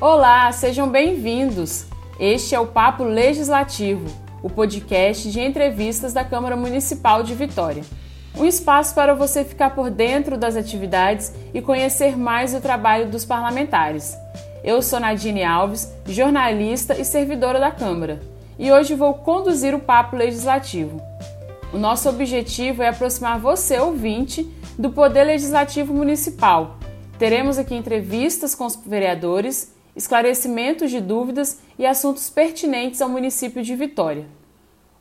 Olá, sejam bem-vindos. Este é o Papo Legislativo, o podcast de entrevistas da Câmara Municipal de Vitória. Um espaço para você ficar por dentro das atividades e conhecer mais o trabalho dos parlamentares. Eu sou Nadine Alves, jornalista e servidora da Câmara, e hoje vou conduzir o Papo Legislativo. O nosso objetivo é aproximar você, ouvinte, do Poder Legislativo Municipal. Teremos aqui entrevistas com os vereadores, esclarecimentos de dúvidas e assuntos pertinentes ao município de Vitória.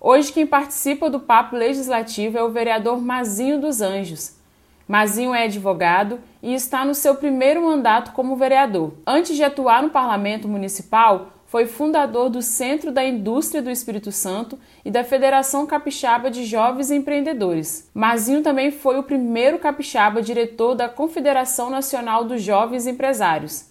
Hoje, quem participa do Papo Legislativo é o vereador Mazinho dos Anjos. Mazinho é advogado e está no seu primeiro mandato como vereador. Antes de atuar no Parlamento Municipal, foi fundador do Centro da Indústria do Espírito Santo e da Federação Capixaba de Jovens Empreendedores. Mazinho também foi o primeiro capixaba diretor da Confederação Nacional dos Jovens Empresários.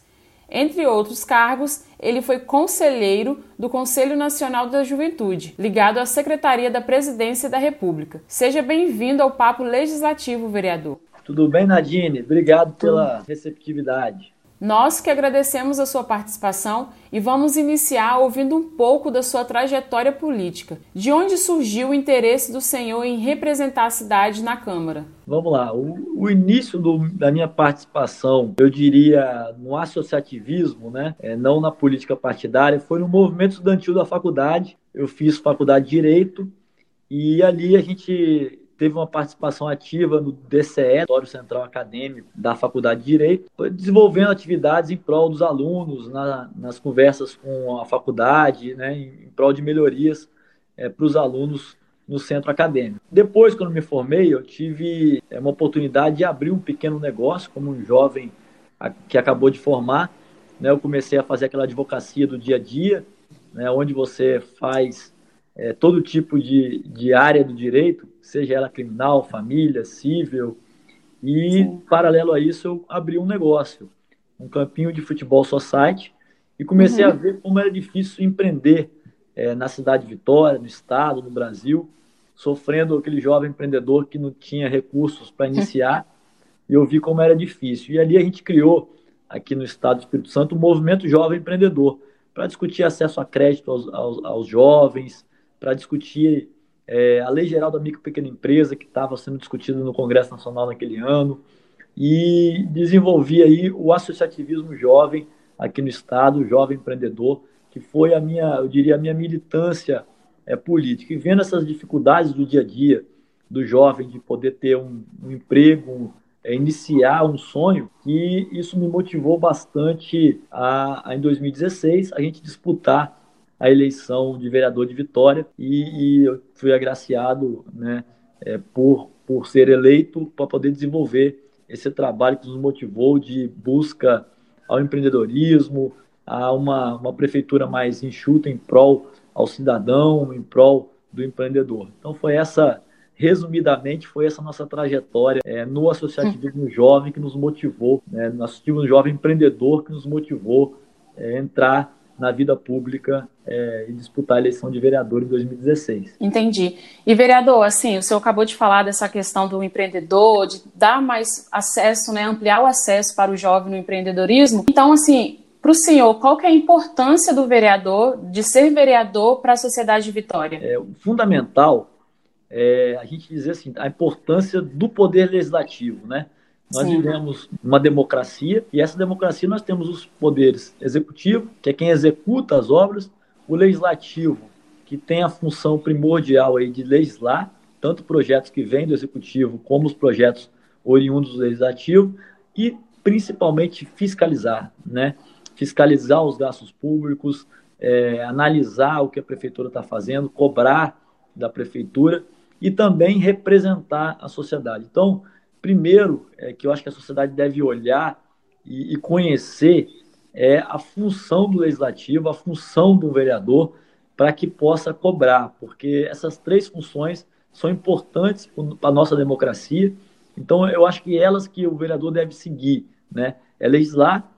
Entre outros cargos, ele foi conselheiro do Conselho Nacional da Juventude, ligado à Secretaria da Presidência da República. Seja bem-vindo ao Papo Legislativo, vereador. Tudo bem, Nadine? Obrigado pela receptividade. Nós que agradecemos a sua participação e vamos iniciar ouvindo um pouco da sua trajetória política. De onde surgiu o interesse do senhor em representar a cidade na Câmara? Vamos lá. O, o início do, da minha participação, eu diria, no associativismo, né? É, não na política partidária, foi no movimento estudantil da faculdade. Eu fiz faculdade de Direito e ali a gente teve uma participação ativa no DCE, Auditório Central Acadêmico da Faculdade de Direito, desenvolvendo atividades em prol dos alunos, na, nas conversas com a faculdade, né, em prol de melhorias é, para os alunos no centro acadêmico. Depois, quando me formei, eu tive é, uma oportunidade de abrir um pequeno negócio, como um jovem que acabou de formar. Né, eu comecei a fazer aquela advocacia do dia a dia, né, onde você faz é, todo tipo de, de área do direito, seja ela criminal, família, civil. E, Sim. paralelo a isso, eu abri um negócio, um campinho de futebol society, e comecei uhum. a ver como era difícil empreender é, na cidade de Vitória, no estado, no Brasil, sofrendo aquele jovem empreendedor que não tinha recursos para iniciar, e eu vi como era difícil. E ali a gente criou, aqui no estado do Espírito Santo, o Movimento Jovem Empreendedor, para discutir acesso a crédito aos, aos, aos jovens, para discutir é, a Lei Geral da Micro e Pequena Empresa, que estava sendo discutida no Congresso Nacional naquele ano, e desenvolvi aí o associativismo jovem aqui no Estado, o jovem empreendedor, que foi a minha, eu diria, a minha militância é, política. E vendo essas dificuldades do dia a dia do jovem de poder ter um, um emprego, é, iniciar um sonho, que isso me motivou bastante a, a, em 2016, a gente disputar a eleição de vereador de Vitória e, e eu fui agraciado né, é, por, por ser eleito para poder desenvolver esse trabalho que nos motivou de busca ao empreendedorismo, a uma, uma prefeitura mais enxuta em prol ao cidadão, em prol do empreendedor. Então foi essa, resumidamente, foi essa nossa trajetória é, no associativismo jovem que nos motivou, né, no associativismo jovem empreendedor que nos motivou é, entrar na vida pública é, e disputar a eleição de vereador em 2016. Entendi. E vereador, assim, o senhor acabou de falar dessa questão do empreendedor, de dar mais acesso, né, ampliar o acesso para o jovem no empreendedorismo. Então, assim, para o senhor, qual que é a importância do vereador, de ser vereador para a sociedade de Vitória? É, o fundamental é a gente dizer assim, a importância do poder legislativo, né? Nós Sim. vivemos uma democracia e essa democracia nós temos os poderes executivo, que é quem executa as obras, o legislativo, que tem a função primordial aí de legislar, tanto projetos que vêm do executivo como os projetos oriundos do legislativo e principalmente fiscalizar, né? Fiscalizar os gastos públicos, é, analisar o que a prefeitura está fazendo, cobrar da prefeitura e também representar a sociedade. Então, primeiro é, que eu acho que a sociedade deve olhar e, e, conhecer é a função do legislativo, a função do vereador, para que possa cobrar, porque essas três funções são importantes para a nossa democracia. Então, eu acho que elas que o vereador deve seguir, né? É legislar,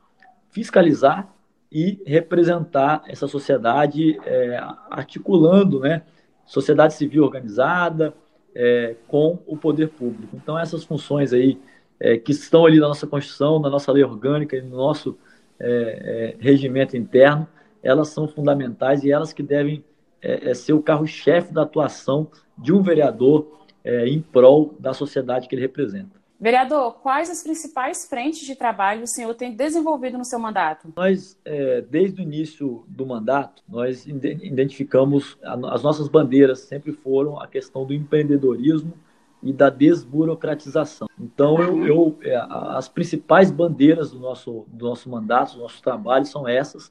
fiscalizar e representar essa sociedade, é, articulando, né? Sociedade civil organizada, é, com o poder público. Então, essas funções aí é, que estão ali na nossa Constituição, na nossa lei orgânica e no nosso é, é, regimento interno, elas são fundamentais e elas que devem é, é ser o carro-chefe da atuação de um vereador em prol da sociedade que ele representa. Vereador, quais as principais frentes de trabalho o senhor tem desenvolvido no seu mandato? Nós, é, desde o início do mandato, nós identificamos, as nossas bandeiras sempre foram a questão do empreendedorismo e da desburocratização. Então, eu, eu é, as principais bandeiras do nosso, do nosso mandato, do nosso trabalho são essas.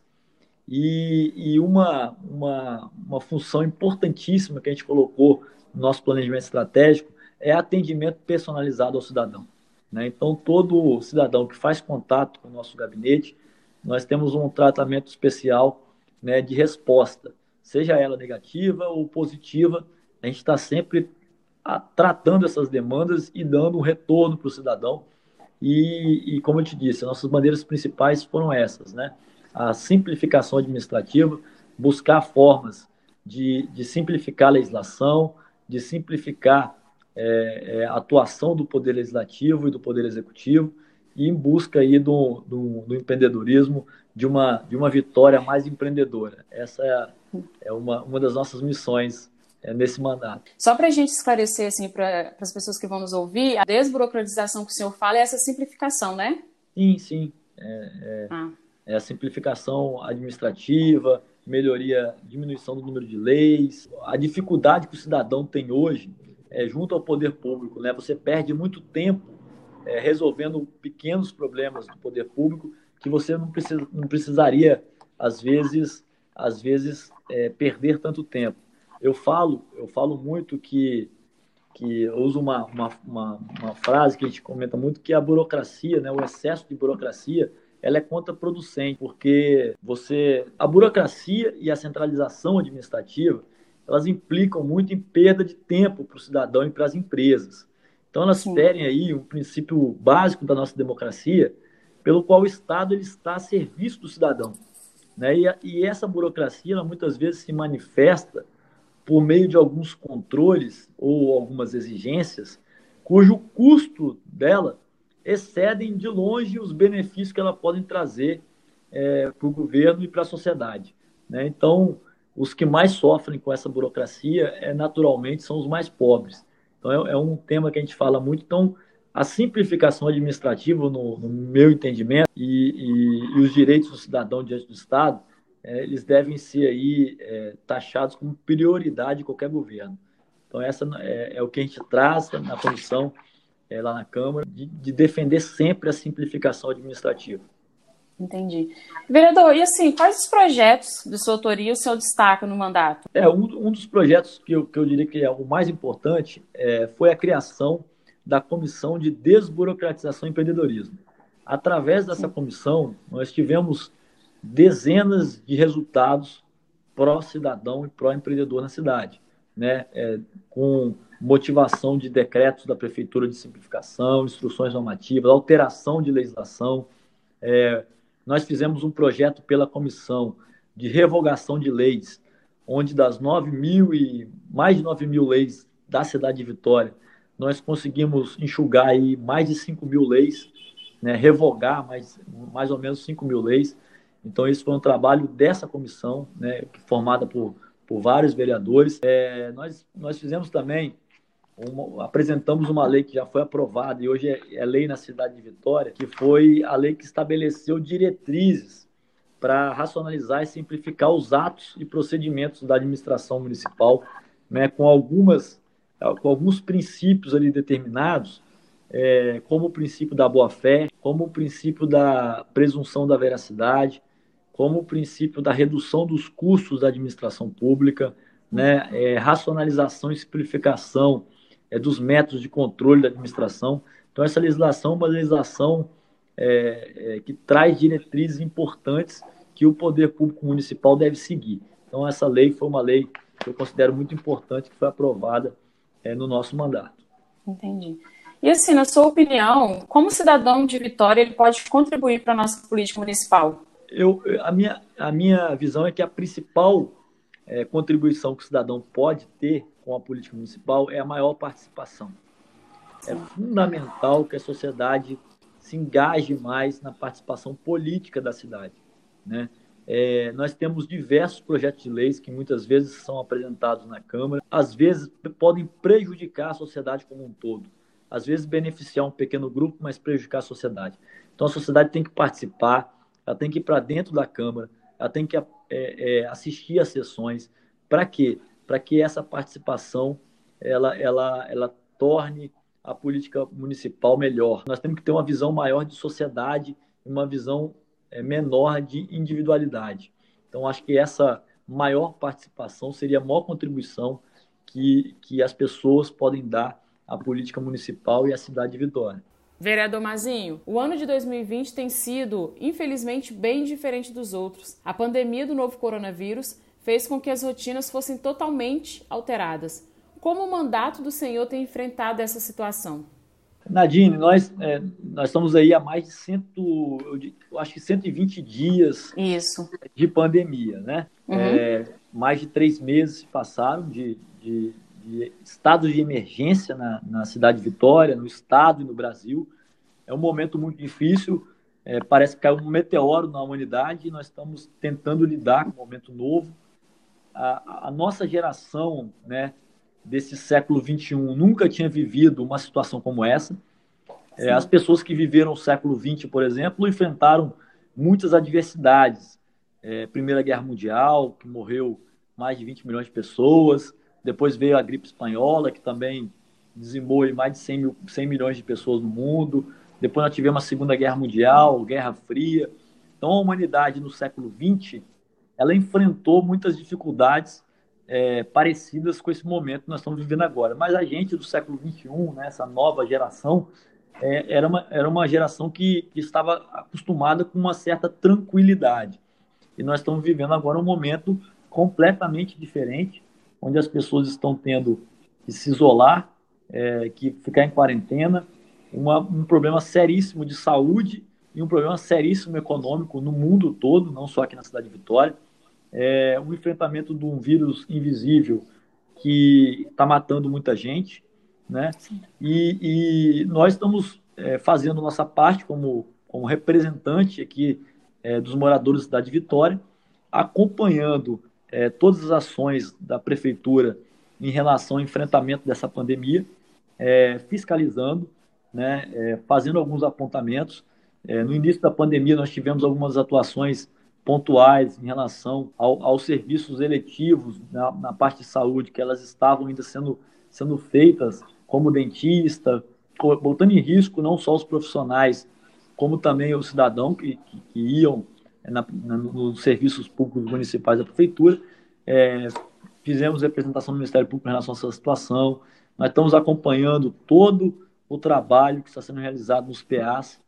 E, e uma, uma, uma função importantíssima que a gente colocou no nosso planejamento estratégico é atendimento personalizado ao cidadão. Né? Então, todo cidadão que faz contato com o nosso gabinete, nós temos um tratamento especial né, de resposta, seja ela negativa ou positiva, a gente está sempre a, tratando essas demandas e dando um retorno para o cidadão. E, e, como eu te disse, nossas bandeiras principais foram essas, né? A simplificação administrativa, buscar formas de, de simplificar a legislação, de simplificar é, é, atuação do Poder Legislativo e do Poder Executivo e em busca aí do, do, do empreendedorismo, de uma, de uma vitória mais empreendedora. Essa é, é uma, uma das nossas missões é, nesse mandato. Só para a gente esclarecer assim, para as pessoas que vão nos ouvir, a desburocratização que o senhor fala é essa simplificação, né? Sim, sim. É, é, ah. é a simplificação administrativa, melhoria, diminuição do número de leis, a dificuldade que o cidadão tem hoje é, junto ao poder público. Né? Você perde muito tempo é, resolvendo pequenos problemas do poder público que você não, precisa, não precisaria, às vezes, às vezes é, perder tanto tempo. Eu falo, eu falo muito que, que eu uso uma, uma, uma, uma frase que a gente comenta muito, que é a burocracia, né? o excesso de burocracia, ela é contraproducente, porque você a burocracia e a centralização administrativa elas implicam muito em perda de tempo para o cidadão e para as empresas. Então, elas Sim. ferem aí um princípio básico da nossa democracia, pelo qual o Estado ele está a serviço do cidadão. Né? E, e essa burocracia, ela, muitas vezes, se manifesta por meio de alguns controles ou algumas exigências, cujo custo dela excedem de longe os benefícios que ela pode trazer é, para o governo e para a sociedade. Né? Então, os que mais sofrem com essa burocracia, é, naturalmente, são os mais pobres. Então, é, é um tema que a gente fala muito. Então, a simplificação administrativa, no, no meu entendimento, e, e, e, os direitos do cidadão diante do Estado, é, eles devem ser aí é, taxados como prioridade de qualquer governo. Então, essa é, é o que a gente traz na comissão, é, lá na Câmara, de, de defender sempre a simplificação administrativa. Entendi. Vereador, e assim, quais os projetos de sua autoria o senhor destaca no mandato? É, um, um dos projetos que eu, que eu diria que é o mais importante é, foi a criação da Comissão de Desburocratização e Empreendedorismo. Através dessa comissão, nós tivemos dezenas de resultados pró-cidadão e pró-empreendedor na cidade, né? É, com motivação de decretos da Prefeitura de simplificação, instruções normativas, alteração de legislação, é, nós fizemos um projeto pela comissão de revogação de leis, onde das 9 mil e mais de 9 mil leis da cidade de Vitória, nós conseguimos enxugar aí mais de 5 mil leis, né, revogar mais, mais ou menos 5 mil leis. Então, isso foi um trabalho dessa comissão, né, formada por, por vários vereadores. É, nós, nós fizemos também uma, apresentamos uma lei que já foi aprovada e hoje é, é, lei na cidade de Vitória, que foi a lei que estabeleceu diretrizes para racionalizar e simplificar os atos e procedimentos da administração municipal, né, com algumas com alguns princípios ali determinados, é, como o princípio da boa-fé, como o princípio da presunção da veracidade, como o princípio da redução dos custos da administração pública, né, é, racionalização e simplificação é, dos métodos de controle da administração. Então, essa legislação é uma legislação é, é, que traz diretrizes importantes que o poder público municipal deve seguir. Então, essa lei foi uma lei que eu considero muito importante, que foi aprovada é, no nosso mandato. Entendi. E assim, na sua opinião, como cidadão de Vitória ele pode contribuir para a nossa política municipal? Eu, a, minha, a minha visão é que a principal é, contribuição que o cidadão pode ter com a política municipal é a maior participação. É fundamental que a sociedade se engaje mais na participação política da cidade. Né? É, nós temos diversos projetos de leis que muitas vezes são apresentados na Câmara, às vezes podem prejudicar a sociedade como um todo, às vezes beneficiar um pequeno grupo, mas prejudicar a sociedade. Então a sociedade tem que participar, ela tem que ir para dentro da Câmara, ela tem que é, é, assistir às sessões. Para quê? Para que essa participação ela, ela, ela torne a política municipal melhor. Nós temos que ter uma visão maior de sociedade, uma visão é, menor de individualidade. Então, acho que essa maior participação seria a maior contribuição que, que as pessoas podem dar à política municipal e à cidade de Vitória. Vereador Mazinho, o ano de 2020 tem sido, infelizmente, bem diferente dos outros. A pandemia do novo coronavírus fez com que as rotinas fossem totalmente alteradas. Como o mandato do senhor tem enfrentado essa situação? Nadine, nós, é, nós estamos aí há mais de cento, eu acho que 120 dias Isso. de pandemia, né? Uhum. É, mais de três meses passaram de, de, de estado de emergência na, na cidade de Vitória, no estado e no Brasil. É um momento muito difícil, é, parece que caiu um meteoro na humanidade e nós estamos tentando lidar com um momento novo. A, a nossa geração, né, desse século 21 nunca tinha vivido uma situação como essa. É, as pessoas que viveram o século 20, por exemplo, enfrentaram muitas adversidades. É, Primeira Guerra Mundial, que morreu mais de 20 milhões de pessoas. Depois veio a gripe espanhola, que também dizimou mais de 100, mil, 100 milhões de pessoas no mundo. Depois nós tivemos a Segunda Guerra Mundial, Guerra Fria. Então a humanidade no século 20 ela enfrentou muitas dificuldades é, parecidas com esse momento que nós estamos vivendo agora. Mas a gente do século XXI, né, essa nova geração, é, era, uma, era uma geração que, que estava acostumada com uma certa tranquilidade. E nós estamos vivendo agora um momento completamente diferente, onde as pessoas estão tendo que se isolar, é, que ficar em quarentena, uma, um problema seríssimo de saúde e um problema seríssimo econômico no mundo todo, não só aqui na cidade de Vitória é, o enfrentamento de um vírus invisível que está matando muita gente, né? E, e nós estamos é, fazendo nossa parte como, como representante aqui é, dos moradores da cidade de Vitória, acompanhando é, todas as ações da prefeitura em relação ao enfrentamento dessa pandemia, é, fiscalizando, né, é, fazendo alguns apontamentos. no início da pandemia, nós tivemos algumas atuações pontuais em relação ao, aos serviços eletivos na, na, parte de saúde, que elas estavam ainda sendo, sendo feitas, como dentista, botando em risco não só os profissionais, como também o cidadão que, que, que iam na, na, nos serviços públicos municipais da prefeitura. É, fizemos representação do Ministério Público em relação a essa situação. Nós estamos acompanhando todo o trabalho que está sendo realizado nos PAs.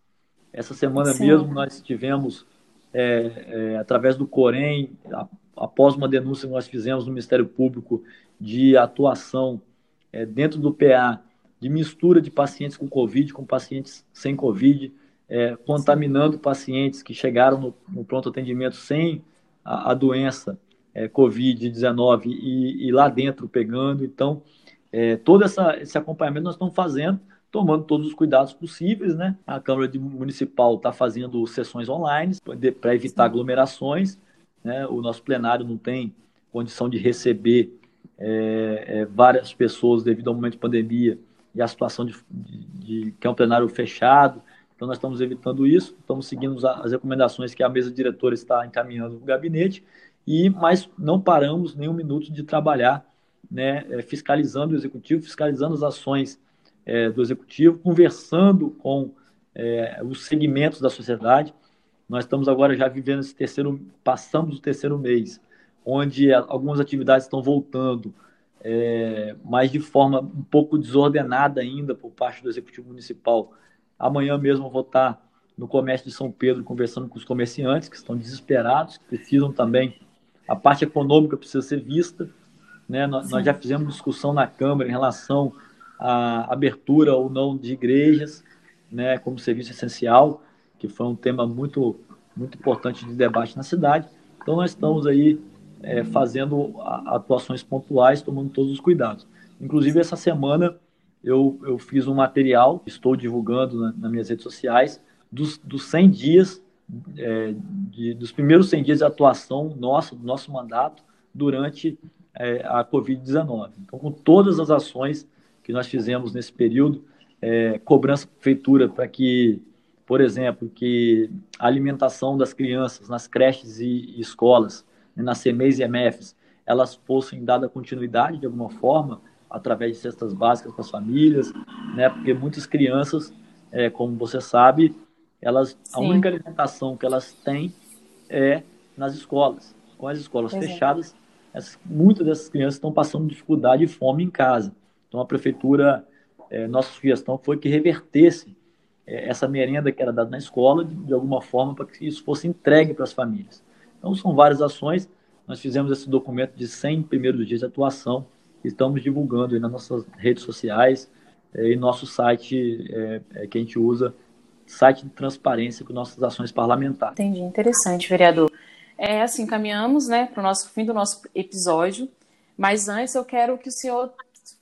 Essa semana Sim. mesmo nós tivemos é, é, através do Corém, a, após uma denúncia que nós fizemos no Ministério Público de atuação é, dentro do PA, de mistura de pacientes com Covid com pacientes sem Covid, é, contaminando pacientes que chegaram no, no pronto atendimento sem a, a doença é, Covid-19 e, e, lá dentro pegando. Então, é, todo essa, esse acompanhamento nós estamos fazendo tomando todos os cuidados possíveis, né? A Câmara Municipal está fazendo sessões online para evitar aglomerações, né? O nosso plenário não tem condição de receber é, é, várias pessoas devido ao momento de pandemia e a situação de, de, de, que é um plenário fechado. Então, nós estamos evitando isso, estamos seguindo as recomendações que a mesa diretora está encaminhando para o gabinete, e, mas não paramos nem um minuto de trabalhar, né, é, fiscalizando o executivo, fiscalizando as ações é, do executivo, conversando com é, os segmentos da sociedade. Nós estamos agora já vivendo esse terceiro, passamos o terceiro mês, onde algumas atividades estão voltando, é, mas de forma um pouco desordenada ainda por parte do executivo municipal. Amanhã mesmo vou estar no comércio de São Pedro conversando com os comerciantes que estão desesperados, que precisam também, a parte econômica precisa ser vista. Né? Nós, nós já fizemos discussão na Câmara em relação a abertura ou não de igrejas, né, como serviço essencial, que foi um tema muito muito importante de debate na cidade. Então nós estamos aí é, fazendo atuações pontuais, tomando todos os cuidados. Inclusive essa semana eu, eu fiz um material, estou divulgando na, nas minhas redes sociais, dos, dos 100 dias, é, de, dos primeiros 100 dias de atuação nossa, do nosso mandato, durante é, a Covid-19. Então, com todas as ações que nós fizemos nesse período, é, cobrança prefeitura para que, por exemplo, que a alimentação das crianças nas creches e, e escolas, né, nas CMEs e MFs, elas fossem dada continuidade de alguma forma, através de cestas básicas para as famílias, né, porque muitas crianças, é, como você sabe, elas, a única alimentação que elas têm é nas escolas. Com as escolas Exato. fechadas, essas, muitas dessas crianças estão passando dificuldade e fome em casa. Então, a prefeitura, é, nossa sugestão foi que revertesse é, essa merenda que era dada na escola, de, de alguma forma, para que isso fosse entregue para as famílias. Então, são várias ações. Nós fizemos esse documento de 100 primeiros dias de atuação, estamos divulgando nas nossas redes sociais é, e nosso site é, é, que a gente usa, site de transparência com nossas ações parlamentares. Entendi, interessante, vereador. É assim, caminhamos né, para o nosso fim do nosso episódio, mas antes eu quero que o senhor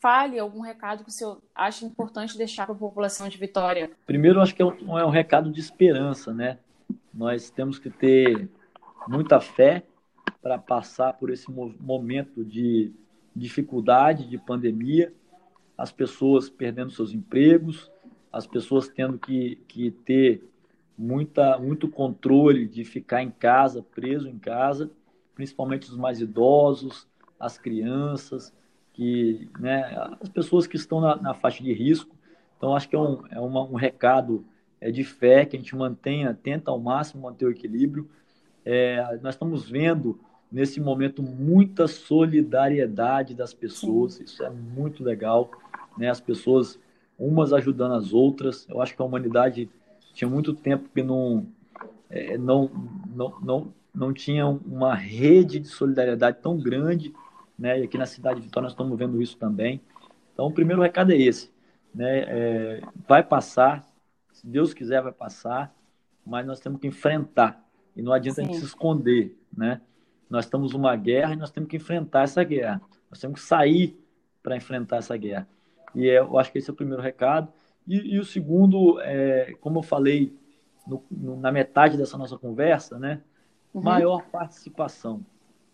fale algum recado que o senhor acha importante deixar para a população de Vitória. Primeiro, acho que é um, é um recado de esperança, né? Nós temos que ter muita fé para passar por esse momento de dificuldade, de pandemia, as pessoas perdendo seus empregos, as pessoas tendo que, que ter muita, muito controle de ficar em casa, preso em casa, principalmente os mais idosos, as crianças, que, né, as pessoas que estão na, na faixa de risco. Então, acho que é um, é uma, um recado é, de fé que a gente mantenha, tenta ao máximo manter o equilíbrio. É, nós estamos vendo nesse momento muita solidariedade das pessoas, isso é muito legal, né? As pessoas umas ajudando as outras. Eu acho que a humanidade tinha muito tempo que não, é, não, não, não, não tinha uma rede de solidariedade tão grande, né? E aqui na cidade de Vitória nós estamos vendo isso também. Então, o primeiro recado é esse, né? É, vai passar, se Deus quiser, vai passar, mas nós temos que enfrentar e não adianta Sim. a gente se esconder, né? Nós estamos numa guerra e nós temos que enfrentar essa guerra. Nós temos que sair para enfrentar essa guerra. E é, eu acho que esse é o primeiro recado. E, e o segundo, é, como eu falei no, no, na metade dessa nossa conversa, né? Uhum. Maior participação.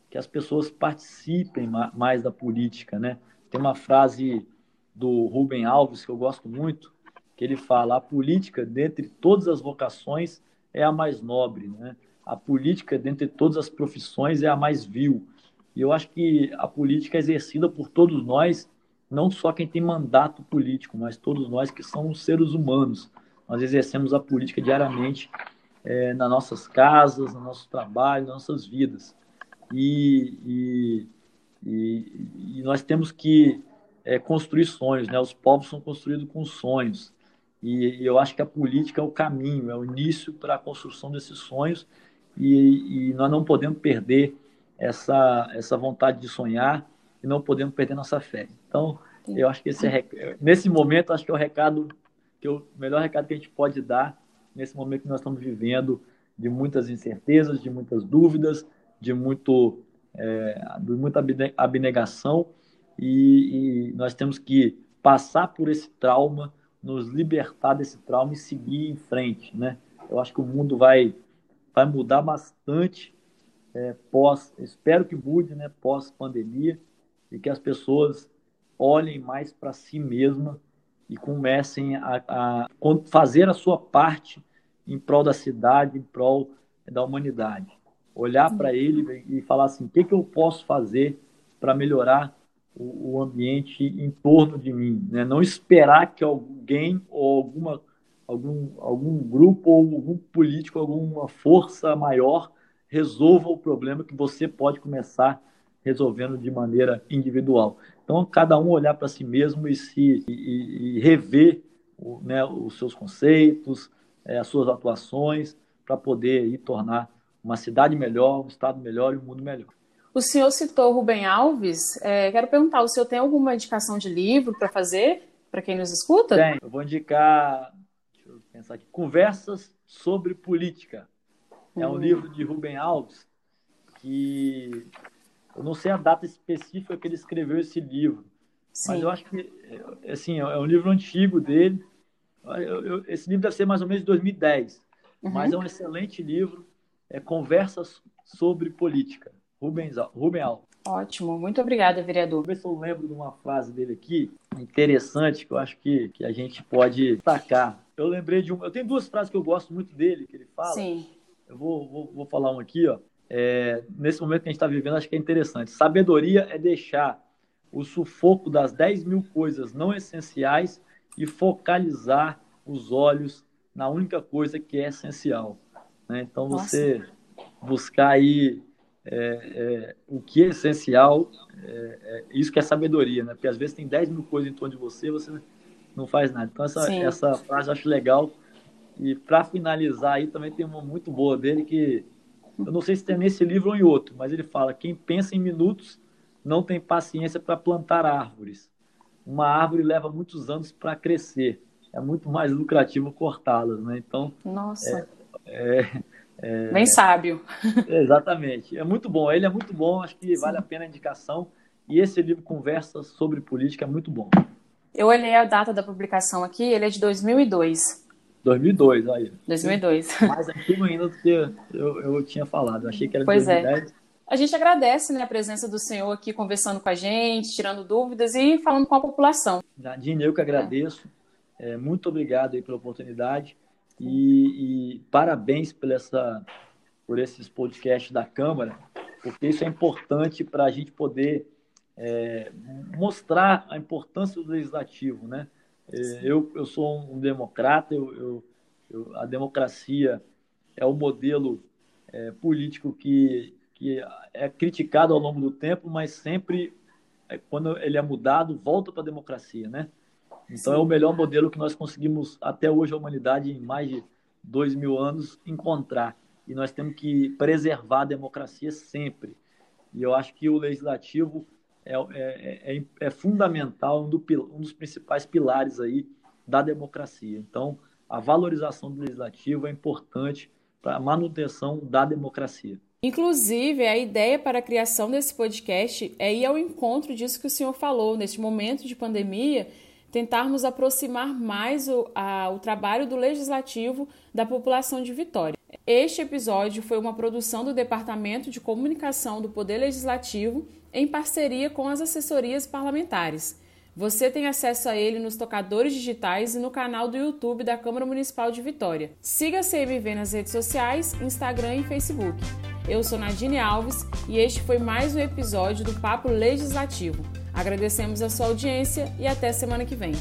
Que as pessoas participem mais da política, né? Tem uma frase do Rubem Alves que eu gosto muito, que ele fala: a política, dentre todas as vocações, é a mais nobre, né? A política, dentre todas as profissões, é a mais vil. E eu acho que a política é exercida por todos nós não só quem tem mandato político, mas todos nós que somos seres humanos. Nós exercemos a política diariamente é, nas nossas casas, no nosso trabalho, nas nossas vidas. E, e, e, e nós temos que é, construir sonhos, né? Os povos são construídos com sonhos. E, e, eu acho que a política é o caminho, é o início para a construção desses sonhos. E, e nós não podemos perder essa, essa vontade de sonhar e não podemos perder nossa fé. Então, Sim. eu acho que esse é, nesse momento, acho que é o recado, que o melhor recado que a gente pode dar nesse momento que nós estamos vivendo, de muitas incertezas, de muitas dúvidas, de muito é, de muita abnegação e, e, nós temos que passar por esse trauma, nos libertar desse trauma e seguir em frente, né? Eu acho que o mundo vai vai mudar bastante é, pós, espero que mude, né? Pós pandemia e que as pessoas olhem mais para si mesma e comecem a, a, fazer a sua parte em prol da cidade, em prol da humanidade. Olhar para ele e falar assim: o que, que eu posso fazer para melhorar o, o, ambiente em torno de mim? Né? Não esperar que alguém ou alguma, algum, algum grupo ou algum político, alguma força maior resolva o problema que você pode começar resolvendo de maneira individual. Então, cada um olhar para si mesmo e se e, e rever né, os seus conceitos, é, as suas atuações, para poder ir tornar uma cidade melhor, um estado melhor e um mundo melhor. O senhor citou Rubem Alves. É, quero perguntar, o senhor tem alguma indicação de livro para fazer para quem nos escuta? Tem. Eu vou indicar, pensar aqui, Conversas sobre Política. É um hum. livro de Rubem Alves que eu não sei a data específica que ele escreveu esse livro, Sim. mas eu acho que assim, é um livro antigo dele. Eu, eu, esse livro deve ser mais ou menos de 2010. uhum. mas é um excelente livro. É Conversas sobre Política. Rubens, Rubem Alves. Ótimo, muito obrigada, vereador. Ver se eu lembro de uma frase dele aqui, interessante, que eu acho que, que a gente pode destacar. Eu lembrei de uma. Eu tenho duas frases que eu gosto muito dele, que ele fala. Sim. Eu vou, vou, vou falar uma aqui, ó. É, nesse momento que a gente está vivendo, acho que é interessante. Sabedoria é deixar o sufoco das 10 mil coisas não essenciais e focalizar os olhos na única coisa que é essencial. Né? Então, você Nossa. buscar aí é, é, o que é essencial, é, é, isso que é sabedoria, né? Porque às vezes tem 10 mil coisas em torno de você, você não faz nada. Então, essa, essa frase eu acho legal. E para finalizar aí, também tem uma muito boa dele que eu não sei se tem nesse livro ou em outro, mas ele fala: quem pensa em minutos não tem paciência para plantar árvores. Uma árvore leva muitos anos para crescer. É muito mais lucrativo cortá-las, né? Então, nossa, é, é, é, bem sábio. Exatamente. É muito bom. Ele é muito bom. Acho que Sim. vale a pena a indicação. E esse livro conversa sobre política é muito bom. Eu olhei a data da publicação aqui. Ele é de 2002. 2002, aí. 2002. Mais antigo ainda do que eu, eu tinha falado. Eu achei que era pois 2010. É. A gente agradece né, a presença do senhor aqui conversando com a gente, tirando dúvidas e falando com a população. Nadine, eu que agradeço. É. É, muito obrigado aí pela oportunidade e, e, parabéns por, essa, por esses podcasts da Câmara, porque isso é importante para a gente poder é, mostrar a importância do legislativo, né? É, eu, eu sou um democrata, eu, eu, eu, a democracia é o modelo é, político que que é criticado ao longo do tempo, mas sempre, é, quando ele é mudado, volta para a democracia, né? Então Sim. é o melhor modelo que nós conseguimos até hoje a humanidade em mais de dois mil anos encontrar e nós temos que preservar a democracia sempre. E eu acho que o legislativo é, é, é, é fundamental, um, do, um, dos principais pilares aí da democracia. Então, a valorização do legislativo é importante para a manutenção da democracia. Inclusive, a ideia para a criação desse podcast é ir ao encontro disso que o senhor falou, neste momento de pandemia, tentarmos aproximar mais o, a, o trabalho do legislativo da população de Vitória. Este episódio foi uma produção do Departamento de Comunicação do Poder Legislativo em parceria com as assessorias parlamentares. Você tem acesso a ele nos tocadores digitais e no canal do YouTube da Câmara Municipal de Vitória. Siga a CMV nas redes sociais, Instagram e Facebook. Eu sou Nadine Alves e este foi mais um episódio do Papo Legislativo. Agradecemos a sua audiência e até semana que vem.